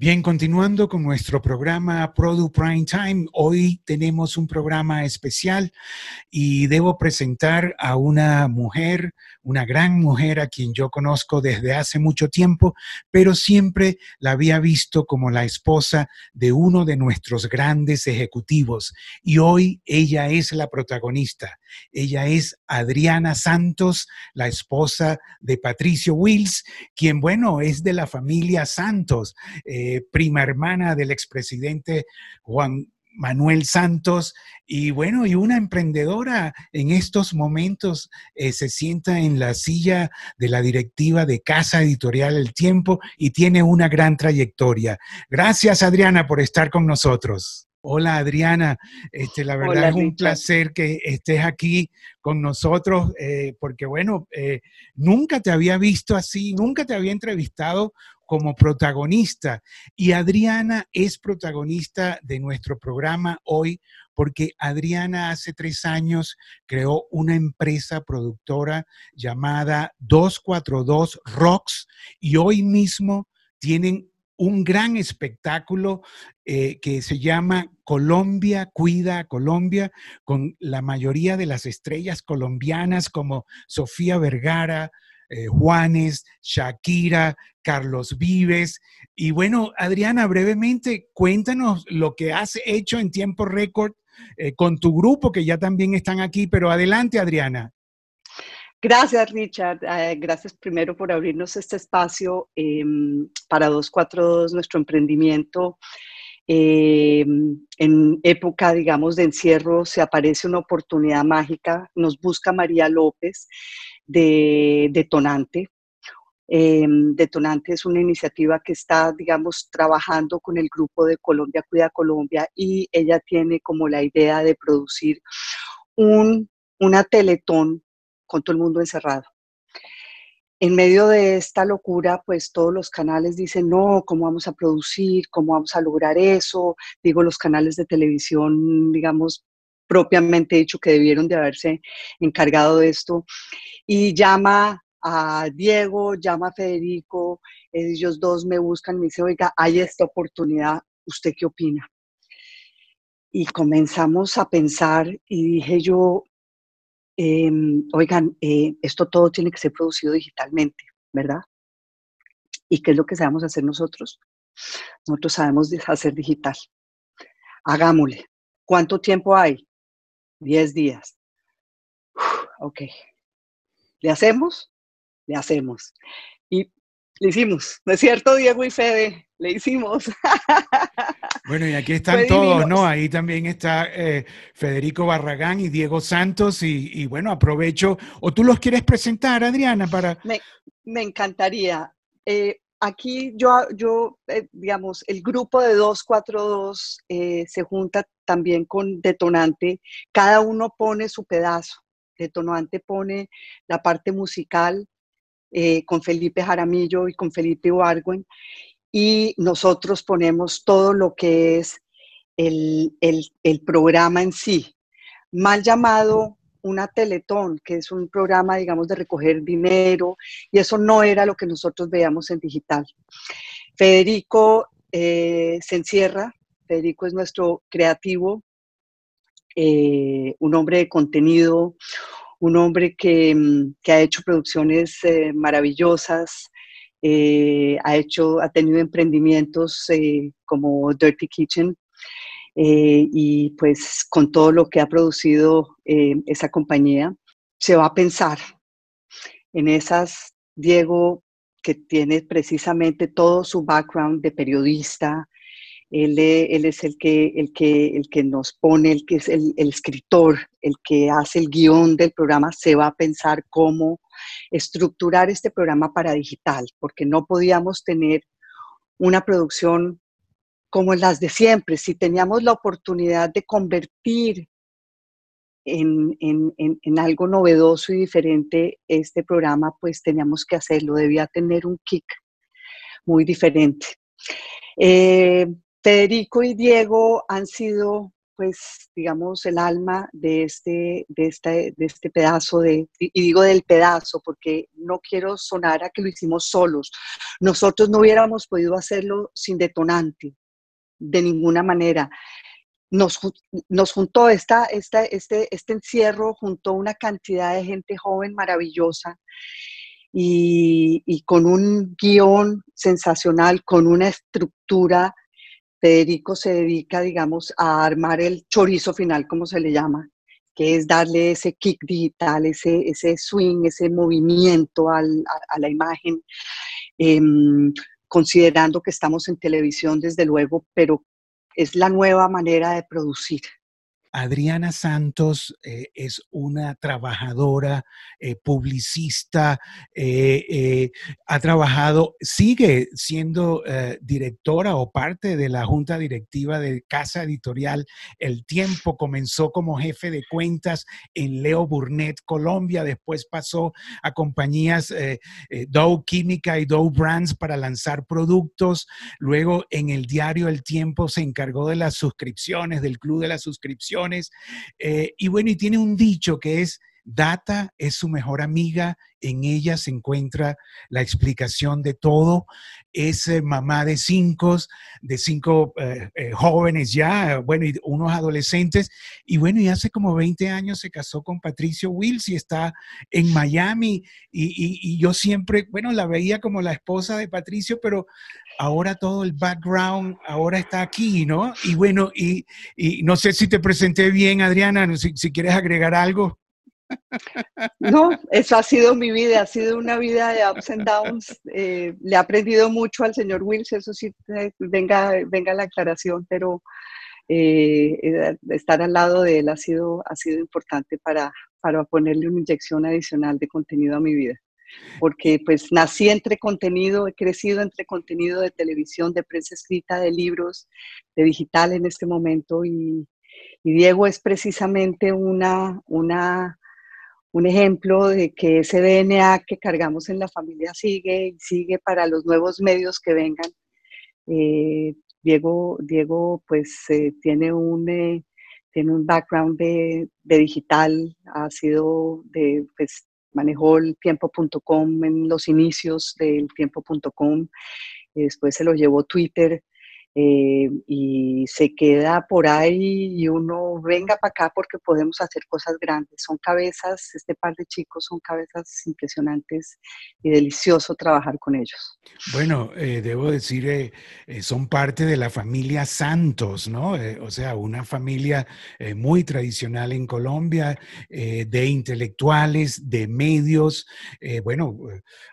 Bien, continuando con nuestro programa Product Prime Time, hoy tenemos un programa especial y debo presentar a una mujer, una gran mujer a quien yo conozco desde hace mucho tiempo, pero siempre la había visto como la esposa de uno de nuestros grandes ejecutivos y hoy ella es la protagonista. Ella es Adriana Santos, la esposa de Patricio Wills, quien, bueno, es de la familia Santos. Eh, prima hermana del expresidente Juan Manuel Santos, y bueno, y una emprendedora en estos momentos eh, se sienta en la silla de la directiva de Casa Editorial El Tiempo y tiene una gran trayectoria. Gracias, Adriana, por estar con nosotros. Hola Adriana, este, la verdad es un placer que estés aquí con nosotros, eh, porque bueno, eh, nunca te había visto así, nunca te había entrevistado como protagonista. Y Adriana es protagonista de nuestro programa hoy porque Adriana hace tres años creó una empresa productora llamada 242 Rocks y hoy mismo tienen un gran espectáculo eh, que se llama Colombia Cuida a Colombia, con la mayoría de las estrellas colombianas como Sofía Vergara, eh, Juanes, Shakira, Carlos Vives. Y bueno, Adriana, brevemente, cuéntanos lo que has hecho en tiempo récord eh, con tu grupo, que ya también están aquí, pero adelante, Adriana. Gracias, Richard. Eh, gracias primero por abrirnos este espacio em, para 242, nuestro emprendimiento. Em, en época, digamos, de encierro, se aparece una oportunidad mágica. Nos busca María López de Detonante. Em, Detonante es una iniciativa que está, digamos, trabajando con el grupo de Colombia Cuida Colombia y ella tiene como la idea de producir un, una teletón con todo el mundo encerrado. En medio de esta locura, pues todos los canales dicen, no, ¿cómo vamos a producir? ¿Cómo vamos a lograr eso? Digo, los canales de televisión, digamos, propiamente dicho, que debieron de haberse encargado de esto. Y llama a Diego, llama a Federico, ellos dos me buscan, me dice, oiga, hay esta oportunidad, ¿usted qué opina? Y comenzamos a pensar y dije yo, em, oigan, eh, esto todo tiene que ser producido digitalmente, ¿verdad? ¿Y qué es lo que sabemos hacer nosotros? Nosotros sabemos hacer digital. Hagámosle. ¿Cuánto tiempo hay? Diez días. ok. ¿Le hacemos? Le hacemos. Y le hicimos, ¿no es cierto, Diego y Fede? Le hicimos. Bueno, y aquí están todos, ¿no? Ahí también está eh, Federico Barragán y Diego Santos. Y, bueno, aprovecho. ¿O tú los quieres presentar, Adriana? Para... Me, me encantaría. Eh, aquí yo, yo eh, digamos, el grupo de 242 se junta también con Detonante. Cada uno pone su pedazo. Detonante pone la parte musical con Felipe Jaramillo y con Felipe Wargüen y nosotros ponemos todo lo que es el, programa en sí, mal llamado una Teletón, que es un programa, digamos, de recoger dinero, y eso no era lo que nosotros veíamos en digital. Federico eh, se encierra, Federico es nuestro creativo, eh, un hombre de contenido, un hombre que, mm, ha hecho producciones eh, maravillosas, eh, ha hecho, ha tenido emprendimientos eh, como Dirty Kitchen y pues con todo lo que ha producido esa compañía, se va a pensar en esas, Diego, que tiene precisamente todo su background de periodista, él, él, es el que, el, que, el que nos pone, el que es el, escritor, el que hace el guion del programa, se va a pensar cómo estructurar este programa para digital, porque no podíamos tener una producción como las de siempre. Si teníamos la oportunidad de convertir en, en, algo novedoso y diferente este programa, pues teníamos que hacerlo, debía tener un kick muy diferente. Eh, Federico y Diego han sido pues, digamos, el alma de este, de este, de este pedazo de, y digo del pedazo porque no quiero sonar a que lo hicimos solos. Nosotros no hubiéramos podido hacerlo sin detonante, de ninguna manera. Nos, nos juntó esta, esta, este, este encierro, juntó una cantidad de gente joven maravillosa y, y con un guion sensacional, con una estructura Federico se dedica, digamos, a armar el chorizo final, como se le llama, que es darle ese kick digital, ese, ese swing, ese movimiento a, la imagen, em, considerando que estamos en televisión, desde luego, pero es la nueva manera de producir. Adriana Santos eh, es una trabajadora, eh, publicista, eh, ha trabajado, sigue siendo directora o parte de la junta directiva de Casa Editorial El Tiempo. Comenzó como jefe de cuentas en Leo Burnett, Colombia. Después pasó a compañías Dow Química y Dow Brands para lanzar productos. Luego en el diario El Tiempo se encargó de las suscripciones, del club de las eh, y bueno, y tiene un dicho que es, data es su mejor amiga, en ella se encuentra la explicación de todo. Es eh, mamá de cinco, de cinco eh, jóvenes ya, bueno, y unos adolescentes. Y bueno, y hace como 20 años se casó con Patricio Wills y está en Miami. y, yo siempre, bueno, la veía como la esposa de Patricio, pero ahora todo el background, ahora está aquí, ¿no? Y bueno, y, no sé si te presenté bien, Adriana, si quieres agregar algo. No, eso ha sido mi vida, ha sido una vida de ups and downs. Eh, le he aprendido mucho al señor Wills, eso sí, eh, venga, venga la aclaración, pero eh, estar al lado de él ha sido, ha sido importante para, para ponerle una inyección adicional de contenido a mi vida porque pues nací entre contenido, he crecido entre contenido de televisión, de prensa escrita, de libros, de digital en este momento y, Diego es precisamente una, una, un ejemplo de que ese DNA que cargamos en la familia sigue y sigue para los nuevos medios que vengan. Eh, Diego, Diego pues eh, tiene un... Eh, tiene un background de, digital, ha sido de, pues, manejó el tiempo.com en los inicios del tiempo.com, después se lo llevó Twitter eh, y se queda por ahí y uno venga para acá porque podemos hacer cosas grandes. Son cabezas, este par de chicos son cabezas impresionantes y delicioso trabajar con ellos. Bueno, eh, debo decir, eh, son parte de la familia Santos, ¿no? o sea, una familia muy tradicional en Colombia, de intelectuales, de medios. bueno,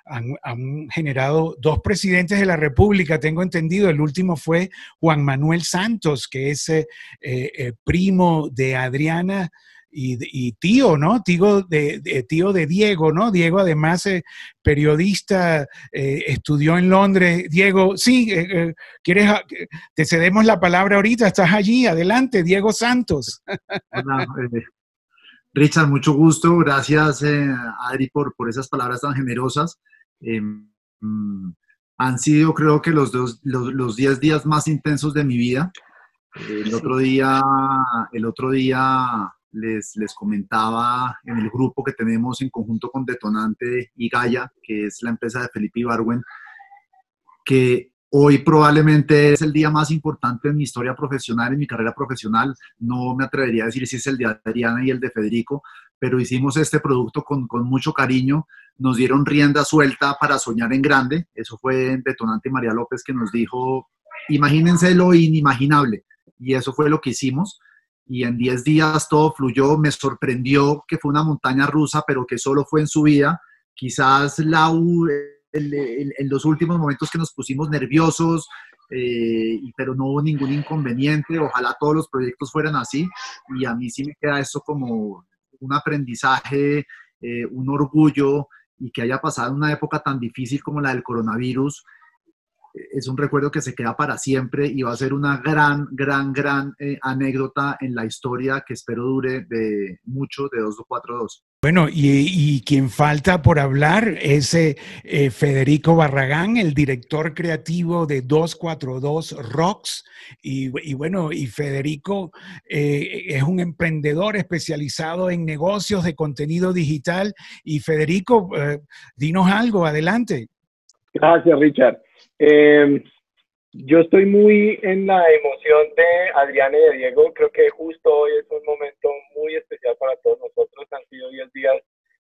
han, han generado dos presidentes de la República, tengo entendido, el último fue Juan Manuel Santos, que es eh, eh, primo de Adriana. Y, tío, ¿no? Tío de, tío de Diego, ¿no? Diego además eh, periodista, estudió en Londres. Diego, sí, ¿quieres, te cedemos la palabra ahorita, estás allí, adelante, Diego Santos. Richard, mucho gusto, gracias Adri por, por esas palabras tan generosas. Em, mm, han sido creo que los, dos, los, 10 días más intensos de mi vida. El otro día, el otro día les, les comentaba en el grupo que tenemos en conjunto con Detonante y Gaia, que es la empresa de Felipe Ibarwen, que hoy probablemente es el día más importante en mi historia profesional, en mi carrera profesional. No me atrevería a decir si es el de Adriana y el de Federico, pero hicimos este producto con, con, mucho cariño, nos dieron rienda suelta para soñar en grande, eso fue en Detonante María López que nos dijo, imagínense lo inimaginable, y eso fue lo que hicimos, y en 10 días todo fluyó, me sorprendió que fue una montaña rusa, pero que solo fue en su vida, quizás la, en los últimos momentos que nos pusimos nerviosos, eh, pero no hubo ningún inconveniente, ojalá todos los proyectos fueran así, y a mí sí me queda eso como un aprendizaje, eh, un orgullo y que haya pasado una época tan difícil como la del coronavirus, es un recuerdo que se queda para siempre y va a ser una gran, gran, gran eh, anécdota en la historia que espero dure de mucho de 242. Bueno, y, quien falta por hablar es eh, eh, Federico Barragán, el director creativo de 242 Rocks. Y, bueno, y Federico es un emprendedor especializado en negocios de contenido digital. Y Federico, dinos algo, adelante. Gracias, Richard. Eh, yo estoy muy en la emoción de Adriana y de Diego. Creo que justo hoy es un momento muy especial para todos nosotros. Han sido 10 días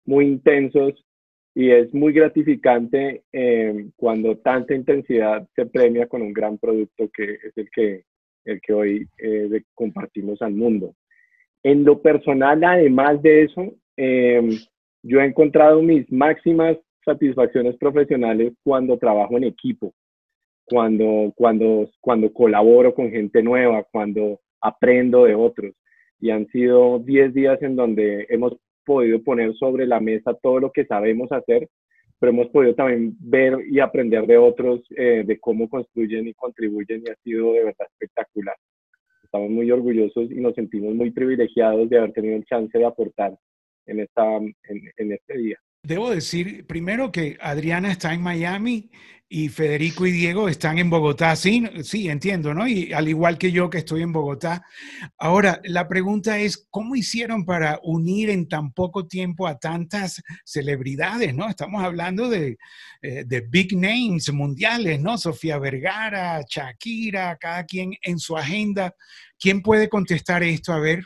muy intensos y es muy gratificante eh, cuando tanta intensidad se premia con un gran producto que es el que, el que hoy eh, compartimos al mundo. En lo personal, además de eso, eh, yo he encontrado mis máximas satisfacciones profesionales cuando trabajo en equipo, cuando, cuando, cuando colaboro con gente nueva, cuando aprendo de otros. Y han sido 10 días en donde hemos podido poner sobre la mesa todo lo que sabemos hacer, pero hemos podido también ver y aprender de otros eh, de cómo construyen y contribuyen y ha sido de verdad espectacular. Estamos muy orgullosos y nos sentimos muy privilegiados de haber tenido el chance de aportar en, esta, en, en este día. Debo decir primero que Adriana está en Miami y Federico y Diego están en Bogotá. Sí, sí, entiendo, ¿no? Y al igual que yo que estoy en Bogotá. Ahora, la pregunta es, ¿cómo hicieron para unir en tan poco tiempo a tantas celebridades, ¿no? Estamos hablando de, eh, de big names mundiales, ¿no? Sofía Vergara, Shakira, cada quien en su agenda. ¿Quién puede contestar esto? A ver.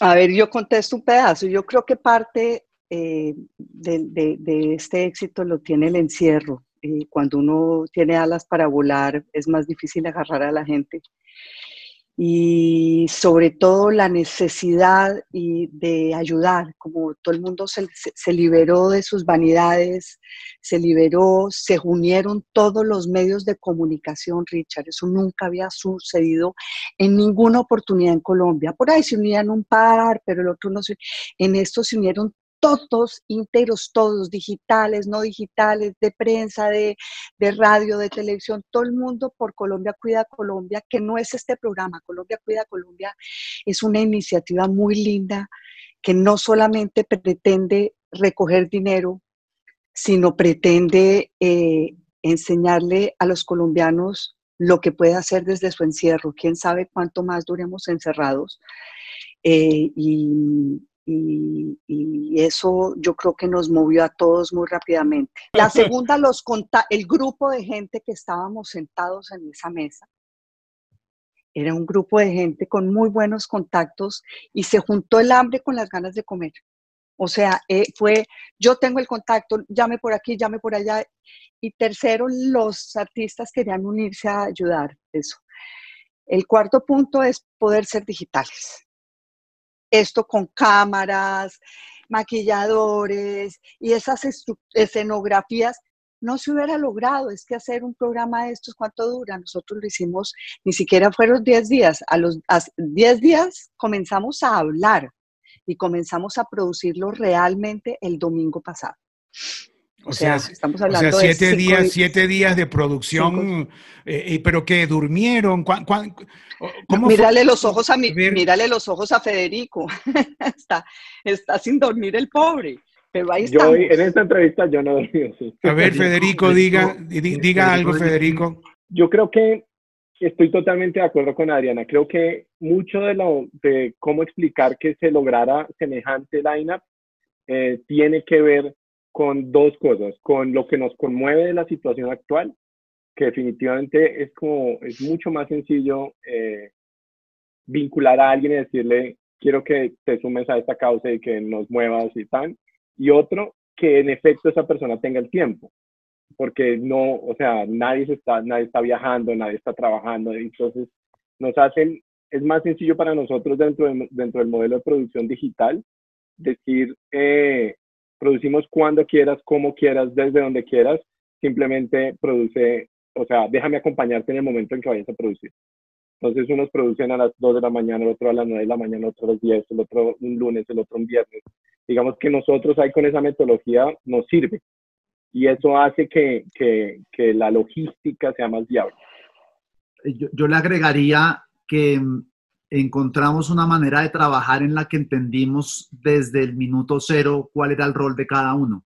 A ver, yo contesto un pedazo. Yo creo que parte eh, de, este éxito lo tiene el encierro. Eh, cuando uno tiene alas para volar, es más difícil agarrar a la gente. Y sobre todo la necesidad y de ayudar, como todo el mundo se, se liberó de sus vanidades, se liberó, se unieron todos los medios de comunicación, Richard. Eso nunca había sucedido en ninguna oportunidad en Colombia. Por ahí se unían un par, pero el otro no se. En esto se unieron todos íntegros, todos, digitales, no digitales, de prensa, de, radio, de televisión, todo el mundo por Colombia Cuida Colombia, que no es este programa, Colombia Cuida Colombia, es una iniciativa muy linda que no solamente pretende recoger dinero, sino pretende eh, enseñarle a los colombianos lo que puede hacer desde su encierro. Quién sabe cuánto más duremos encerrados. Eh, y, y, eso yo creo que nos movió a todos muy rápidamente. La segunda, los el grupo de gente que estábamos sentados en esa mesa, era un grupo de gente con muy buenos contactos y se juntó el hambre con las ganas de comer. O sea, eh, fue, yo tengo el contacto, llame por aquí, llame por allá. Y tercero, los artistas querían unirse a ayudar. Eso. El cuarto punto es poder ser digitales esto con cámaras, maquilladores y esas escenografías, no se hubiera logrado. Es que hacer un programa de estos, ¿cuánto dura? Nosotros lo hicimos, ni siquiera fueron 10 días. A los 10 días comenzamos a hablar y comenzamos a producirlo realmente el domingo pasado. O, sea, estamos hablando siete de días, siete días de producción, eh, pero que durmieron. ¿Cómo mírale los ojos a mi, mírale los ojos a Federico. está, está sin dormir el pobre. Pero ahí está. en esta entrevista yo no dormí. A ver, Federico, diga, diga algo, Federico. Yo creo que estoy totalmente de acuerdo con Adriana. Creo que mucho de lo de cómo explicar que se lograra semejante lineup eh, tiene que ver con dos cosas, con lo que nos conmueve de la situación actual, que definitivamente es como, es mucho más sencillo eh, vincular a alguien y decirle, quiero que te sumes a esta causa y que nos muevas y tal, y otro, que en efecto esa persona tenga el tiempo, porque no, o sea, nadie, está, nadie está viajando, nadie está trabajando, entonces nos hacen, es más sencillo para nosotros dentro, dentro del modelo de producción digital decir, eh, producimos cuando quieras, como quieras, desde donde quieras, simplemente produce, o sea, déjame acompañarte en el momento en que vayas a producir. Entonces unos producen a las 2 de la mañana, el otro a las 9 de la mañana, otro a las 10, el otro un lunes, el otro un viernes. Digamos que nosotros ahí con esa metodología nos sirve, y eso hace que, que, la logística sea más viable. Yo, yo, le agregaría que mm, encontramos una manera de trabajar en la que entendimos desde el minuto cero cuál era el rol de cada uno.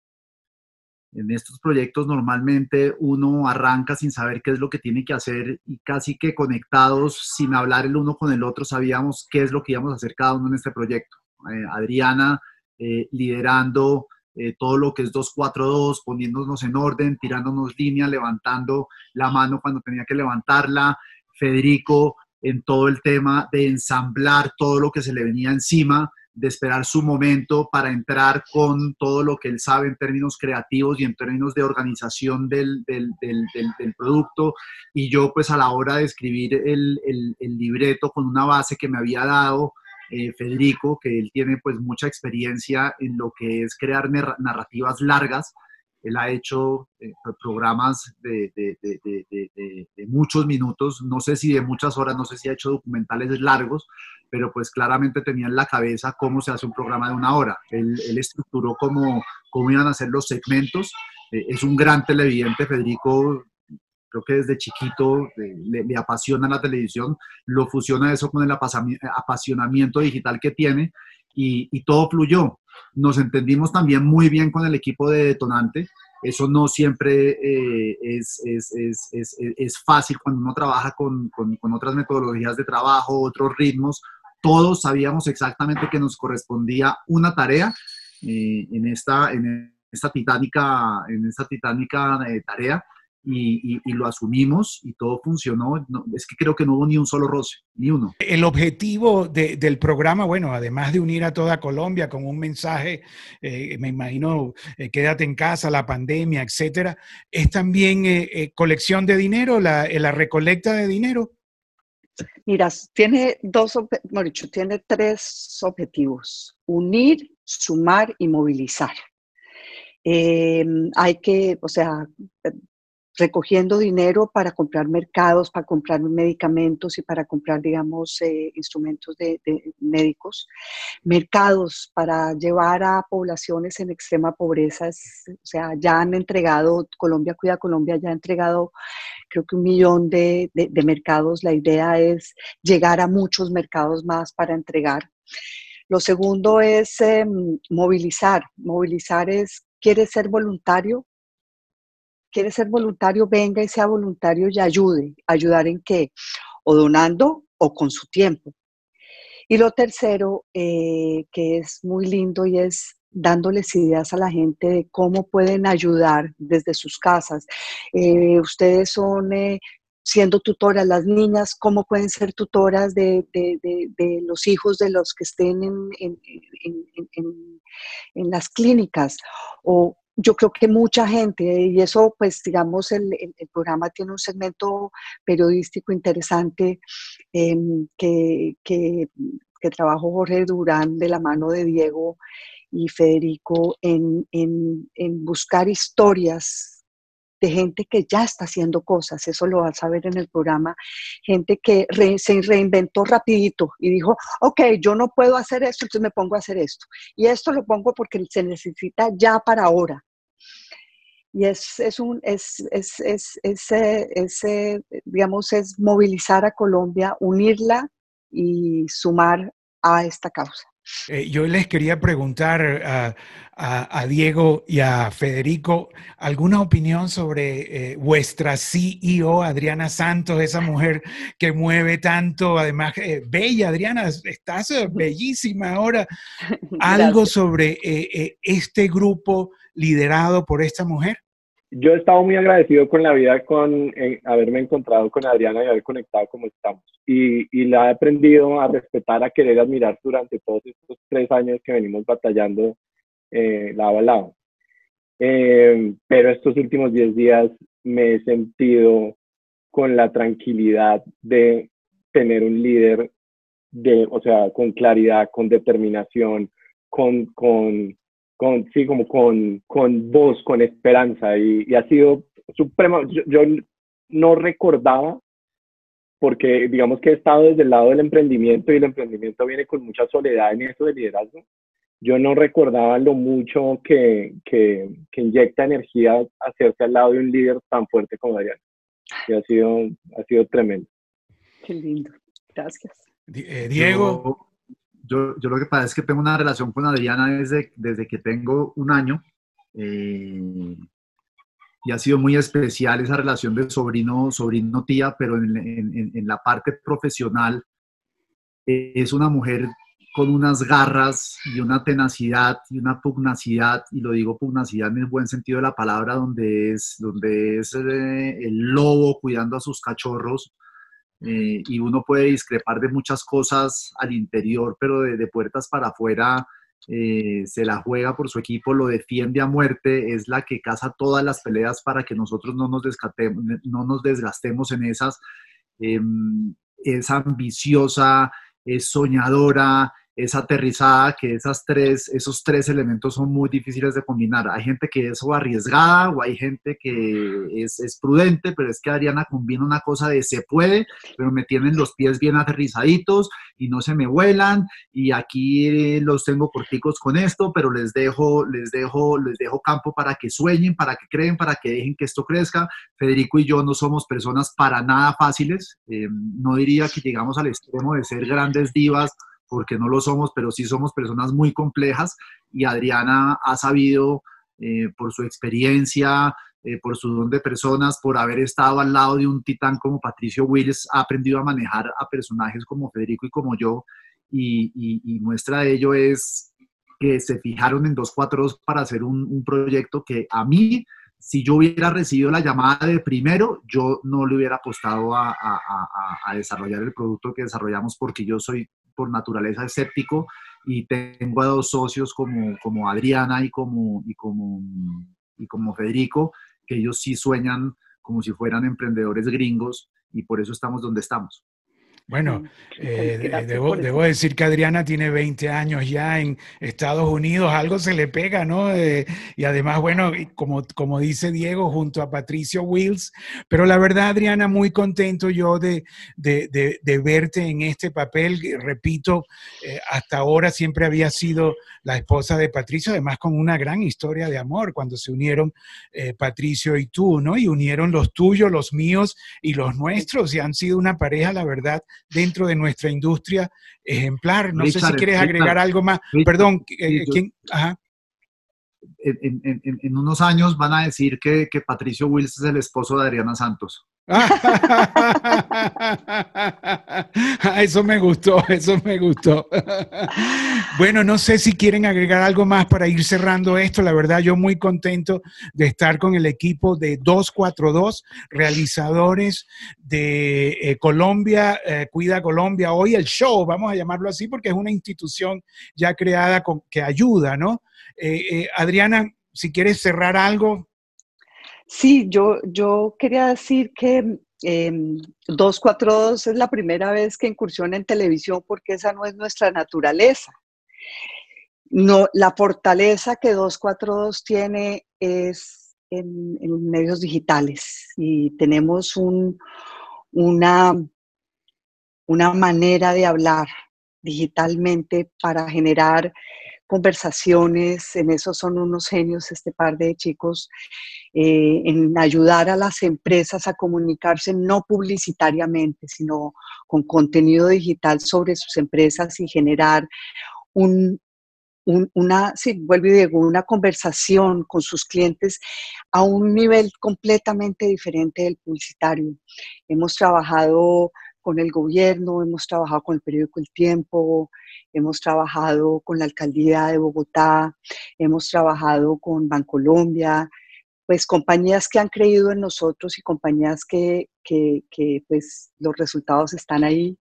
En estos proyectos normalmente uno arranca sin saber qué es lo que tiene que hacer y casi que conectados, sin hablar el uno con el otro, sabíamos qué es lo que íbamos a hacer cada uno en este proyecto. Eh, Adriana eh, liderando eh, todo lo que es 242, poniéndonos en orden, tirándonos línea, levantando la mano cuando tenía que levantarla. Federico en todo el tema de ensamblar todo lo que se le venía encima, de esperar su momento para entrar con todo lo que él sabe en términos creativos y en términos de organización del, del, producto. Y yo pues a la hora de escribir el, el, el libreto con una base que me había dado eh, Federico, que él tiene pues mucha experiencia en lo que es crear narrativas largas. Él ha hecho eh, programas de, muchos minutos, no sé si de muchas horas, no sé si ha hecho documentales largos, pero pues claramente tenía en la cabeza cómo se hace un programa de una hora. Él, él estructuró cómo, cómo iban a ser los segmentos. Eh, es un gran televidente, Federico creo que desde chiquito eh, le, apasiona la televisión, lo fusiona eso con el apasionamiento digital que tiene y, todo fluyó. Nos entendimos también muy bien con el equipo de Detonante. Eso no siempre eh, es, es, es, es, fácil cuando uno trabaja con, con, otras metodologías de trabajo, otros ritmos. Todos sabíamos exactamente que nos correspondía una tarea eh, en, esta, en esta titánica, en esta titánica tarea y, lo asumimos y todo funcionó. es que creo que no hubo ni un solo roce, ni uno. El objetivo del programa, bueno, además de unir a toda Colombia con un mensaje, eh, me imagino, eh, quédate en casa, la pandemia, etcétera, es también eh, colección de dinero, la, la, recolecta de dinero. Mira, tiene dos, bueno, dicho, tiene tres objetivos: unir, sumar y movilizar. hay que, o sea, recogiendo dinero para comprar mercados, para comprar medicamentos y para comprar, digamos, eh, instrumentos de, médicos, mercados para llevar a poblaciones en extrema pobreza, o sea, ya han entregado, Colombia Cuida Colombia ya ha entregado creo que un millón de, mercados, la idea es llegar a muchos mercados más para entregar. Lo segundo es em, movilizar, movilizar es, ¿quieres ser voluntario? Quiere ser voluntario, venga y sea voluntario y ayude. ¿Ayudar en qué? O donando o con su tiempo. Y lo tercero, eh, que es muy lindo y es dándoles ideas a la gente de cómo pueden ayudar desde sus casas. Eh, ustedes son eh, siendo tutoras, las niñas, cómo pueden ser tutoras de, los hijos de los que estén en, en las clínicas o yo creo que mucha gente, y eso pues digamos el, programa tiene un segmento periodístico interesante em, que, que, trabajó Jorge Durán de la mano de Diego y Federico en, en buscar historias de gente que ya está haciendo cosas, eso lo vas a ver en el programa, gente que se reinventó rapidito y dijo, ok, yo no puedo hacer esto, entonces me pongo a hacer esto. Y esto lo pongo porque se necesita ya para ahora. Y es, es un, es, es, es, es, digamos, es movilizar a Colombia, unirla y sumar a esta causa. Eh, yo les quería preguntar a, Diego y a Federico alguna opinión sobre eh, vuestra CEO, Adriana Santos, esa mujer que mueve tanto, además, eh, bella, Adriana, estás bellísima ahora. Algo sobre este grupo liderado por esta mujer. Yo he estado muy agradecido con la vida, con haberme encontrado con Adriana y haber conectado como estamos. Y, y, la he aprendido a respetar, a querer admirar durante todos estos tres años que venimos batallando eh, lado a lado. Eh, pero estos últimos diez días me he sentido con la tranquilidad de tener un líder, de, o sea, con claridad, con determinación, con, con con, sí, como con, con voz, con esperanza, y, ha sido supremo. Yo, no recordaba, porque digamos que he estado desde el lado del emprendimiento y el emprendimiento viene con mucha soledad en eso de liderazgo, yo no recordaba lo mucho que, que, que inyecta energía hacerse al lado de un líder tan fuerte como Adriana. Y ha sido, ha sido tremendo. Qué lindo. Gracias. Eh, Diego. Yo, yo, lo que pasa es que tengo una relación con Adriana desde, desde que tengo un año. Eh, y ha sido muy especial esa relación de sobrino, sobrino tía, pero en, en, en la parte profesional eh, es una mujer con unas garras y una tenacidad y una pugnacidad, y lo digo pugnacidad en el buen sentido de la palabra, donde es, donde es eh, el lobo cuidando a sus cachorros, eh, y uno puede discrepar de muchas cosas al interior, pero de, puertas para afuera eh, se la juega por su equipo, lo defiende a muerte, es la que caza todas las peleas para que nosotros no nos, no nos desgastemos en esas. Em, es ambiciosa, es soñadora, es aterrizada, que esas tres, esos tres elementos son muy difíciles de combinar. Hay gente que es o arriesgada o hay gente que es, es, prudente, pero es que Adriana combina una cosa de se puede, pero me tienen los pies bien aterrizaditos y no se me vuelan y aquí los tengo corticos con esto, pero les dejo, les dejo, les dejo campo para que sueñen, para que creen, para que dejen que esto crezca. Federico y yo no somos personas para nada fáciles. Eh, no diría que llegamos al extremo de ser grandes divas porque no lo somos, pero sí somos personas muy complejas y Adriana ha sabido, eh, por su experiencia, eh, por su don de personas, por haber estado al lado de un titán como Patricio Wills, ha aprendido a manejar a personajes como Federico y como yo, y, muestra de ello es que se fijaron en 242 para hacer un, proyecto que a mí si yo hubiera recibido la llamada de primero, yo no le hubiera apostado a, a, desarrollar el producto que desarrollamos porque yo soy por naturaleza escéptico y tengo a dos socios como, como Adriana y como, y, como, y como Federico, que ellos sí sueñan como si fueran emprendedores gringos y por eso estamos donde estamos. Bueno, eh, debo, debo, decir que Adriana tiene 20 años ya en Estados Unidos, algo se le pega, ¿no? Eh, y además, bueno, como, como dice Diego, junto a Patricio Wills, pero la verdad, Adriana, muy contento yo de, de, de, verte en este papel. Repito, eh, hasta ahora siempre había sido la esposa de Patricio, además con una gran historia de amor, cuando se unieron Patricio y tú, ¿no? Y unieron los tuyos, los míos y los nuestros, y han sido una pareja, la verdad, dentro de nuestra industria ejemplar. No sé si quieres agregar algo más. Perdón, eh, ¿quién? Ajá. En, unos años van a decir que, que Patricio Wills es el esposo de Adriana Santos. Eso me gustó, eso me gustó. Bueno, no sé si quieren agregar algo más para ir cerrando esto. La verdad, yo muy contento de estar con el equipo de 242, realizadores de eh, Colombia, eh, Cuida Colombia. Hoy el show, vamos a llamarlo así, porque es una institución ya creada con, que ayuda, ¿no? Eh, Adriana, si quieres cerrar algo, Sí, yo, yo quería decir que eh, 242 es la primera vez que incursiona en televisión porque esa no es nuestra naturaleza. No, la fortaleza que 242 tiene es en, medios digitales y tenemos un, una, una manera de hablar digitalmente para generar conversaciones, en eso son unos genios este par de chicos, eh, en ayudar a las empresas a comunicarse no publicitariamente, sino con contenido digital sobre sus empresas y generar un, una, sí, vuelvo y digo, una conversación con sus clientes a un nivel completamente diferente del publicitario. Hemos trabajado con el gobierno, hemos trabajado con el periódico El Tiempo, hemos trabajado con la alcaldía de Bogotá, hemos trabajado con Bancolombia, pues compañías que han creído en nosotros y compañías que, que, pues los resultados están ahí.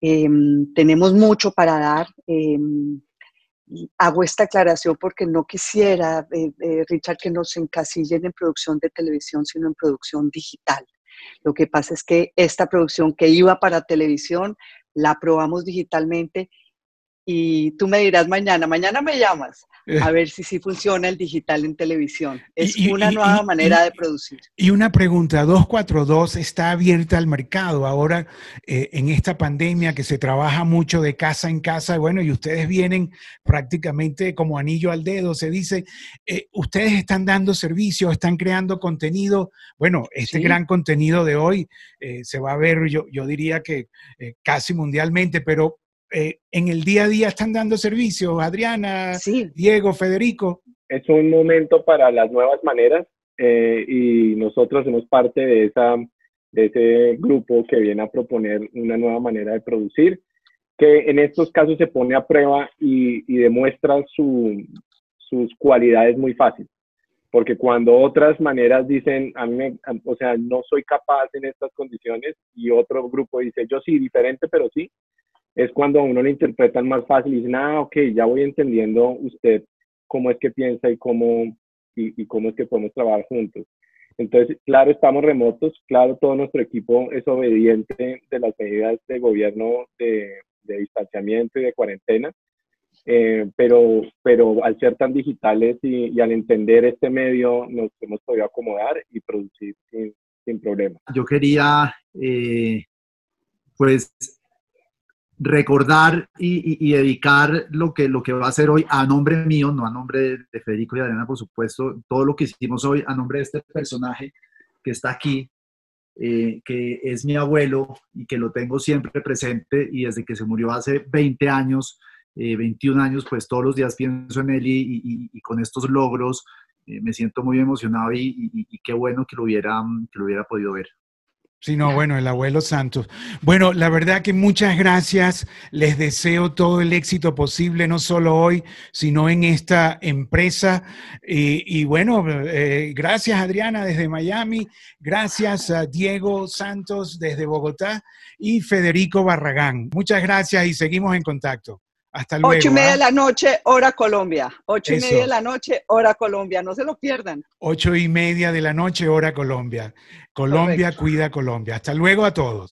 Em, tenemos mucho para dar. Em, hago esta aclaración porque no quisiera, eh, eh, Richard, que nos encasillen en producción de televisión, sino en producción digital. Lo que pasa es que esta producción que iba para televisión la probamos digitalmente y tú me dirás mañana, mañana me llamas a ver si sí funciona el digital en televisión. Es una nueva manera de producir. Y una pregunta, 242 está abierta al mercado ahora eh, en esta pandemia que se trabaja mucho de casa en casa, bueno, y ustedes vienen prácticamente como anillo al dedo, se dice, eh, ustedes están dando servicios, están creando contenido, bueno, este gran contenido de hoy eh, se va a ver, yo, yo diría que casi mundialmente, pero eh, en el día a día están dando servicios, Adriana, Diego, Federico. Es un momento para las nuevas maneras eh, y nosotros somos parte de, esa, de ese grupo que viene a proponer una nueva manera de producir, que en estos casos se pone a prueba y, demuestra sus cualidades muy fácil. Porque cuando otras maneras dicen, a mí, o sea, no soy capaz en estas condiciones y otro grupo dice, yo sí, diferente, pero sí, es cuando a uno lo interpretan más fácil y dicen, ah, ok, ya voy entendiendo usted cómo es que piensa y cómo, y, cómo es que podemos trabajar juntos. Entonces, claro, estamos remotos, claro, todo nuestro equipo es obediente de las medidas de gobierno de, distanciamiento y de cuarentena, eh, pero, pero al ser tan digitales y, al entender este medio, nos hemos podido acomodar y producir sin, sin problema. Yo quería, eh, pues, recordar y, dedicar lo que, lo que va a hacer hoy a nombre mío, no a nombre de, Federico y Adriana, por supuesto, todo lo que hicimos hoy a nombre de este personaje que está aquí, eh, que es mi abuelo y que lo tengo siempre presente y desde que se murió hace 20 años, 21 eh, años, pues todos los días pienso en él y, con estos logros eh, me siento muy emocionado y, qué bueno que lo hubiera, que lo hubiera podido ver. Sí, no, bueno, el abuelo Santos. Bueno, la verdad que muchas gracias. Les deseo todo el éxito posible, no solo hoy, sino en esta empresa. Y, bueno, eh, gracias Adriana desde Miami, gracias a Diego Santos desde Bogotá y Federico Barragán. Muchas gracias y seguimos en contacto. Hasta luego. Ocho y media ¿ah? de la noche, hora Colombia. Ocho y media de la noche, hora Colombia. No se lo pierdan. Ocho y media de la noche, hora Colombia. Colombia cuida Colombia. Hasta luego a todos.